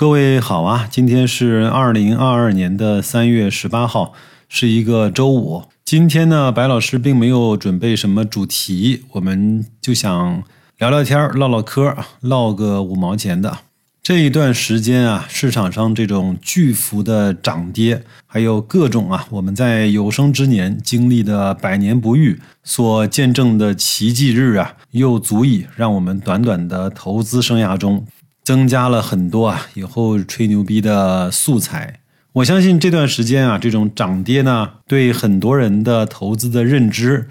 各位好啊，今天是二零二二年的三月十八号，是一个周五。今天呢，白老师并没有准备什么主题，我们就想聊聊天唠唠嗑唠个五毛钱的。这一段时间啊，市场上这种巨幅的涨跌，还有各种啊，我们在有生之年经历的百年不遇所见证的奇迹日啊，又足以让我们短短的投资生涯中。增加了很多啊，以后吹牛逼的素材。我相信这段时间啊，这种涨跌呢，对很多人的投资的认知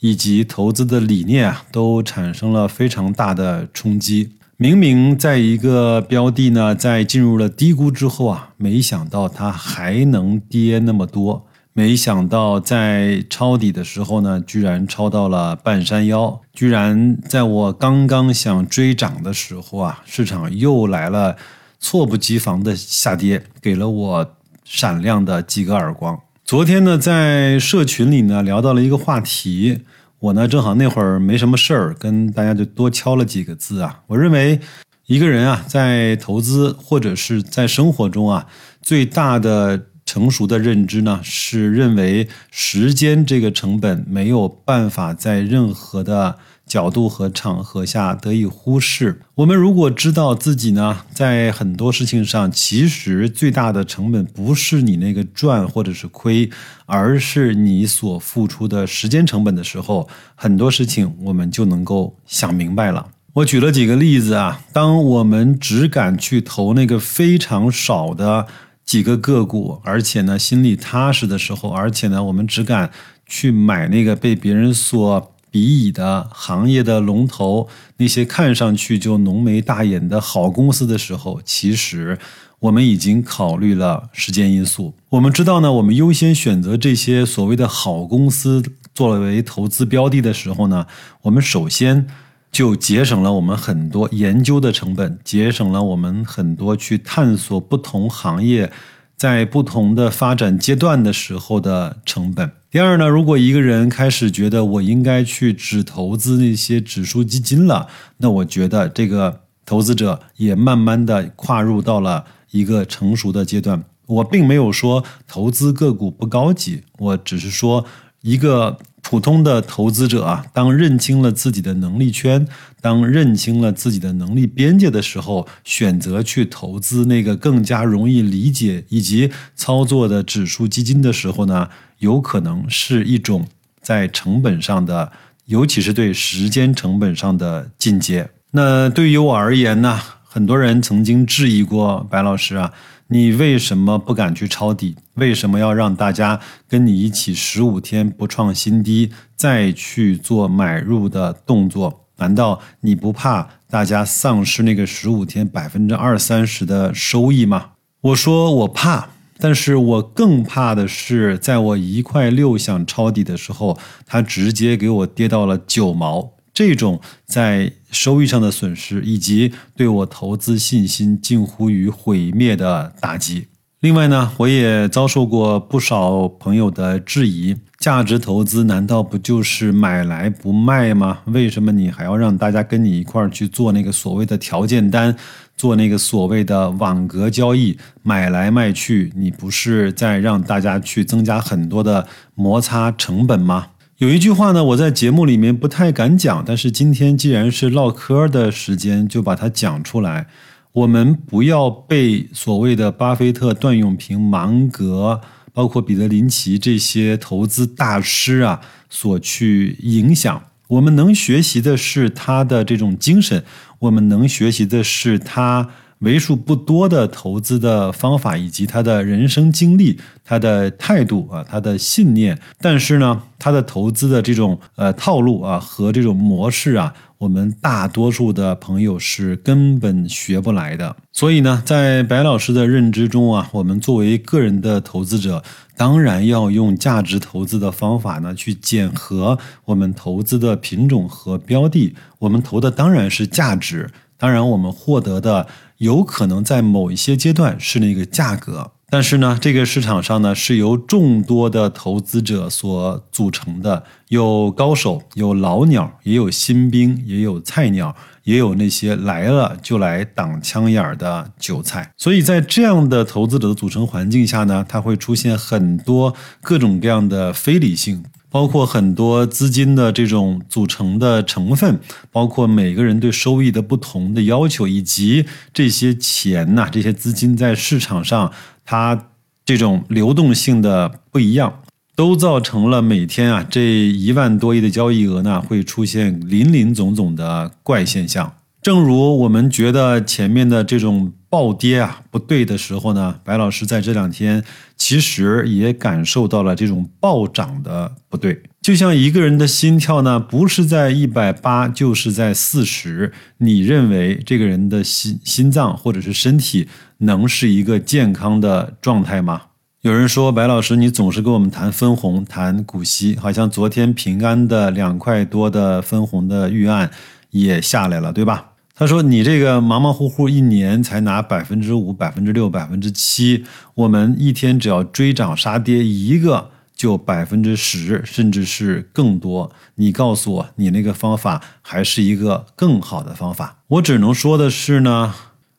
以及投资的理念啊，都产生了非常大的冲击。明明在一个标的呢，在进入了低估之后啊，没想到它还能跌那么多。没想到在抄底的时候呢，居然抄到了半山腰，居然在我刚刚想追涨的时候啊，市场又来了猝不及防的下跌，给了我闪亮的几个耳光。昨天呢，在社群里呢聊到了一个话题，我呢正好那会儿没什么事儿，跟大家就多敲了几个字啊。我认为一个人啊，在投资或者是在生活中啊，最大的。成熟的认知呢，是认为时间这个成本没有办法在任何的角度和场合下得以忽视。我们如果知道自己呢，在很多事情上，其实最大的成本不是你那个赚或者是亏，而是你所付出的时间成本的时候，很多事情我们就能够想明白了。我举了几个例子啊，当我们只敢去投那个非常少的。几个个股，而且呢心里踏实的时候，而且呢我们只敢去买那个被别人所鄙夷的行业的龙头，那些看上去就浓眉大眼的好公司的时候，其实我们已经考虑了时间因素。我们知道呢，我们优先选择这些所谓的好公司作为投资标的的时候呢，我们首先。就节省了我们很多研究的成本，节省了我们很多去探索不同行业在不同的发展阶段的时候的成本。第二呢，如果一个人开始觉得我应该去只投资那些指数基金了，那我觉得这个投资者也慢慢的跨入到了一个成熟的阶段。我并没有说投资个股不高级，我只是说一个。普通的投资者啊，当认清了自己的能力圈，当认清了自己的能力边界的时候，选择去投资那个更加容易理解以及操作的指数基金的时候呢，有可能是一种在成本上的，尤其是对时间成本上的进阶。那对于我而言呢，很多人曾经质疑过白老师啊。你为什么不敢去抄底？为什么要让大家跟你一起十五天不创新低，再去做买入的动作？难道你不怕大家丧失那个十五天百分之二三十的收益吗？我说我怕，但是我更怕的是，在我一块六想抄底的时候，它直接给我跌到了九毛。这种在收益上的损失，以及对我投资信心近乎于毁灭的打击。另外呢，我也遭受过不少朋友的质疑：价值投资难道不就是买来不卖吗？为什么你还要让大家跟你一块儿去做那个所谓的条件单，做那个所谓的网格交易，买来卖去？你不是在让大家去增加很多的摩擦成本吗？有一句话呢，我在节目里面不太敢讲，但是今天既然是唠嗑的时间，就把它讲出来。我们不要被所谓的巴菲特、段永平、芒格，包括彼得林奇这些投资大师啊所去影响。我们能学习的是他的这种精神，我们能学习的是他。为数不多的投资的方法，以及他的人生经历、他的态度啊、他的信念，但是呢，他的投资的这种呃套路啊和这种模式啊，我们大多数的朋友是根本学不来的。所以呢，在白老师的认知中啊，我们作为个人的投资者，当然要用价值投资的方法呢，去检核我们投资的品种和标的。我们投的当然是价值，当然我们获得的。有可能在某一些阶段是那个价格，但是呢，这个市场上呢是由众多的投资者所组成的，有高手，有老鸟，也有新兵，也有菜鸟，也有那些来了就来挡枪眼儿的韭菜。所以在这样的投资者的组成环境下呢，它会出现很多各种各样的非理性。包括很多资金的这种组成的成分，包括每个人对收益的不同的要求，以及这些钱呐，这些资金在市场上它这种流动性的不一样，都造成了每天啊这一万多亿的交易额呢会出现林林总总的怪现象。正如我们觉得前面的这种暴跌啊不对的时候呢，白老师在这两天其实也感受到了这种暴涨的不对。就像一个人的心跳呢，不是在一百八，就是在四十，你认为这个人的心心脏或者是身体能是一个健康的状态吗？有人说白老师，你总是跟我们谈分红、谈股息，好像昨天平安的两块多的分红的预案也下来了，对吧？他说：“你这个忙忙乎乎一年才拿百分之五、百分之六、百分之七，我们一天只要追涨杀跌一个就百分之十，甚至是更多。你告诉我，你那个方法还是一个更好的方法？我只能说的是呢，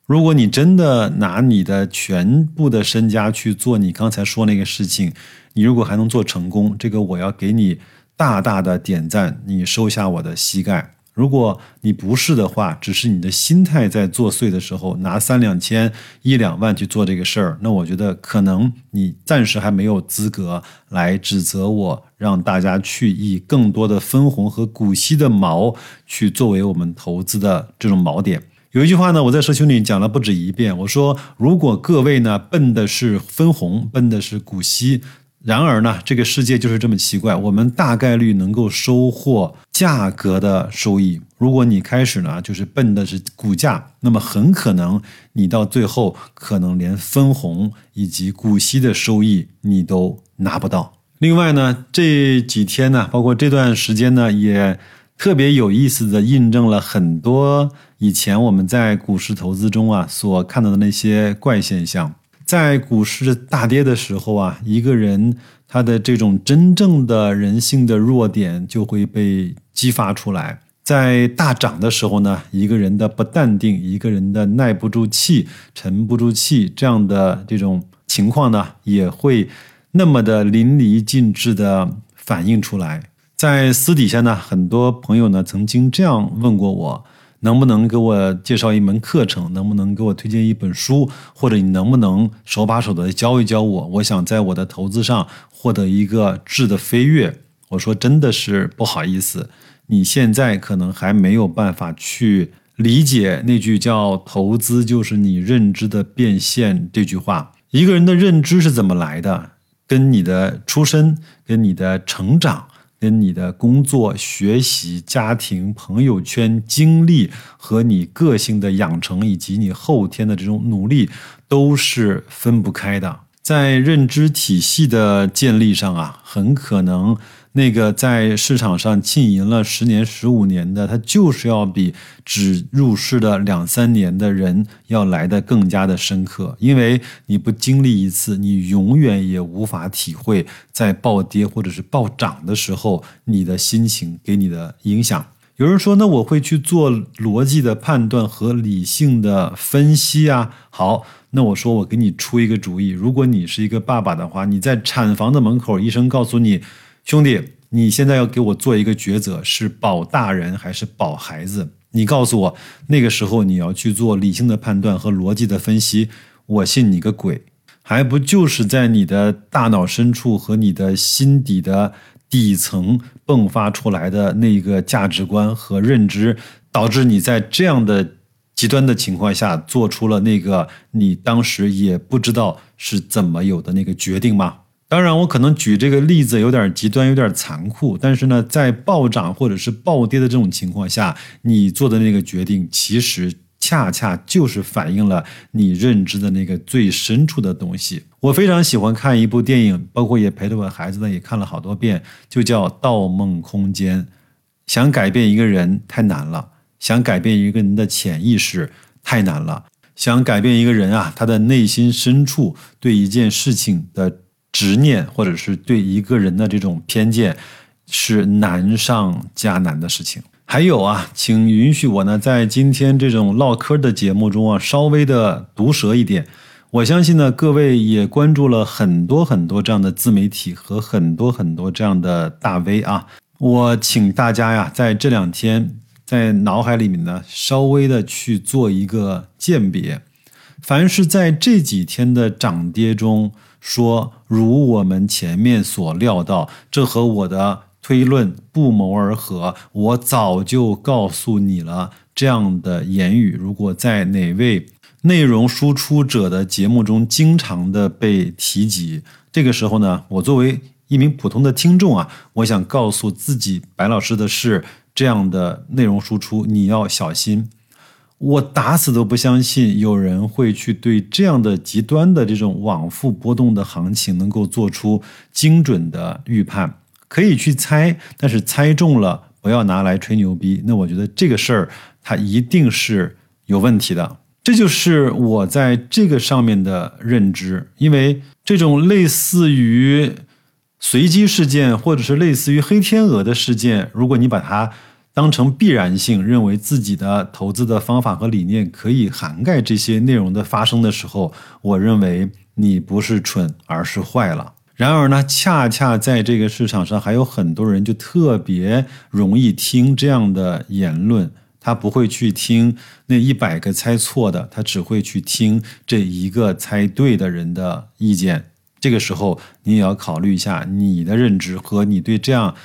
如果你真的拿你的全部的身家去做你刚才说那个事情，你如果还能做成功，这个我要给你大大的点赞，你收下我的膝盖。”如果你不是的话，只是你的心态在作祟的时候，拿三两千、一两万去做这个事儿，那我觉得可能你暂时还没有资格来指责我，让大家去以更多的分红和股息的锚去作为我们投资的这种锚点。有一句话呢，我在社群里讲了不止一遍，我说如果各位呢奔的是分红，奔的是股息。然而呢，这个世界就是这么奇怪，我们大概率能够收获价格的收益。如果你开始呢，就是奔的是股价，那么很可能你到最后可能连分红以及股息的收益你都拿不到。另外呢，这几天呢，包括这段时间呢，也特别有意思的印证了很多以前我们在股市投资中啊所看到的那些怪现象。在股市大跌的时候啊，一个人他的这种真正的人性的弱点就会被激发出来；在大涨的时候呢，一个人的不淡定，一个人的耐不住气、沉不住气，这样的这种情况呢，也会那么的淋漓尽致的反映出来。在私底下呢，很多朋友呢曾经这样问过我。能不能给我介绍一门课程？能不能给我推荐一本书？或者你能不能手把手的教一教我？我想在我的投资上获得一个质的飞跃。我说真的是不好意思，你现在可能还没有办法去理解那句叫“投资就是你认知的变现”这句话。一个人的认知是怎么来的？跟你的出身，跟你的成长。跟你的工作、学习、家庭、朋友圈经历和你个性的养成，以及你后天的这种努力，都是分不开的。在认知体系的建立上啊，很可能。那个在市场上浸淫了十年、十五年的，他就是要比只入市的两三年的人要来的更加的深刻。因为你不经历一次，你永远也无法体会在暴跌或者是暴涨的时候，你的心情给你的影响。有人说，那我会去做逻辑的判断和理性的分析啊。好，那我说我给你出一个主意，如果你是一个爸爸的话，你在产房的门口，医生告诉你。兄弟，你现在要给我做一个抉择，是保大人还是保孩子？你告诉我，那个时候你要去做理性的判断和逻辑的分析，我信你个鬼！还不就是在你的大脑深处和你的心底的底层迸发出来的那个价值观和认知，导致你在这样的极端的情况下做出了那个你当时也不知道是怎么有的那个决定吗？当然，我可能举这个例子有点极端，有点残酷。但是呢，在暴涨或者是暴跌的这种情况下，你做的那个决定，其实恰恰就是反映了你认知的那个最深处的东西。我非常喜欢看一部电影，包括也陪着我孩子呢，也看了好多遍，就叫《盗梦空间》。想改变一个人太难了，想改变一个人的潜意识太难了，想改变一个人啊，他的内心深处对一件事情的。执念，或者是对一个人的这种偏见，是难上加难的事情。还有啊，请允许我呢，在今天这种唠嗑的节目中啊，稍微的毒舌一点。我相信呢，各位也关注了很多很多这样的自媒体和很多很多这样的大 V 啊。我请大家呀，在这两天在脑海里面呢，稍微的去做一个鉴别。凡是在这几天的涨跌中说，如我们前面所料到，这和我的。推论不谋而合，我早就告诉你了。这样的言语，如果在哪位内容输出者的节目中经常的被提及，这个时候呢，我作为一名普通的听众啊，我想告诉自己，白老师的是这样的内容输出，你要小心。我打死都不相信有人会去对这样的极端的这种往复波动的行情能够做出精准的预判。可以去猜，但是猜中了不要拿来吹牛逼。那我觉得这个事儿它一定是有问题的。这就是我在这个上面的认知。因为这种类似于随机事件，或者是类似于黑天鹅的事件，如果你把它当成必然性，认为自己的投资的方法和理念可以涵盖这些内容的发生的时候，我认为你不是蠢，而是坏了。然而呢，恰恰在这个市场上，还有很多人就特别容易听这样的言论，他不会去听那一百个猜错的，他只会去听这一个猜对的人的意见。这个时候，你也要考虑一下你的认知和你对这样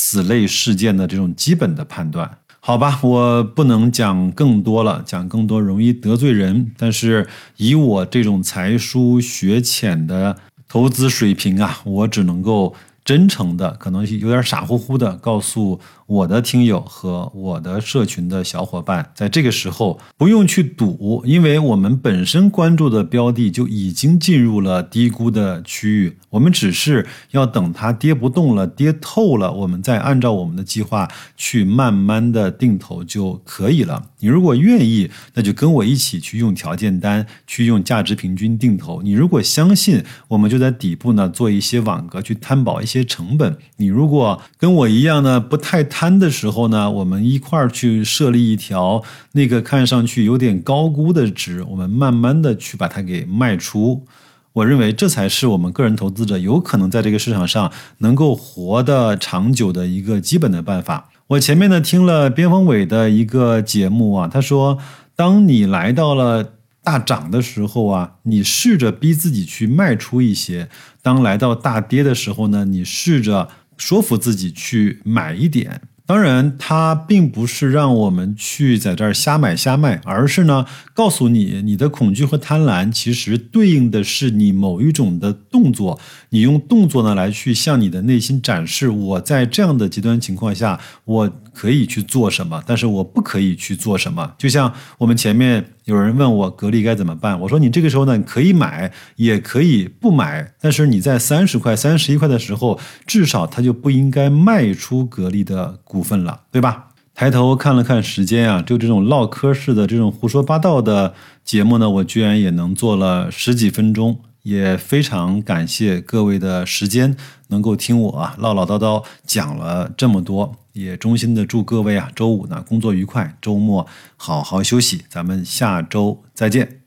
此类事件的这种基本的判断。好吧，我不能讲更多了，讲更多容易得罪人。但是以我这种才疏学浅的。投资水平啊，我只能够真诚的，可能有点傻乎乎的告诉。我的听友和我的社群的小伙伴，在这个时候不用去赌，因为我们本身关注的标的就已经进入了低估的区域，我们只是要等它跌不动了、跌透了，我们再按照我们的计划去慢慢的定投就可以了。你如果愿意，那就跟我一起去用条件单，去用价值平均定投。你如果相信，我们就在底部呢做一些网格去摊薄一些成本。你如果跟我一样呢，不太。贪的时候呢，我们一块儿去设立一条那个看上去有点高估的值，我们慢慢的去把它给卖出。我认为这才是我们个人投资者有可能在这个市场上能够活得长久的一个基本的办法。我前面呢听了边锋伟的一个节目啊，他说，当你来到了大涨的时候啊，你试着逼自己去卖出一些；当来到大跌的时候呢，你试着。说服自己去买一点，当然，它并不是让我们去在这儿瞎买瞎卖，而是呢，告诉你，你的恐惧和贪婪其实对应的是你某一种的动作，你用动作呢来去向你的内心展示，我在这样的极端情况下，我。可以去做什么，但是我不可以去做什么。就像我们前面有人问我格力该怎么办，我说你这个时候呢，可以买，也可以不买。但是你在三十块、三十一块的时候，至少它就不应该卖出格力的股份了，对吧？抬头看了看时间啊，就这种唠嗑式的、这种胡说八道的节目呢，我居然也能做了十几分钟。也非常感谢各位的时间，能够听我啊唠唠叨叨讲了这么多，也衷心的祝各位啊周五呢工作愉快，周末好好休息，咱们下周再见。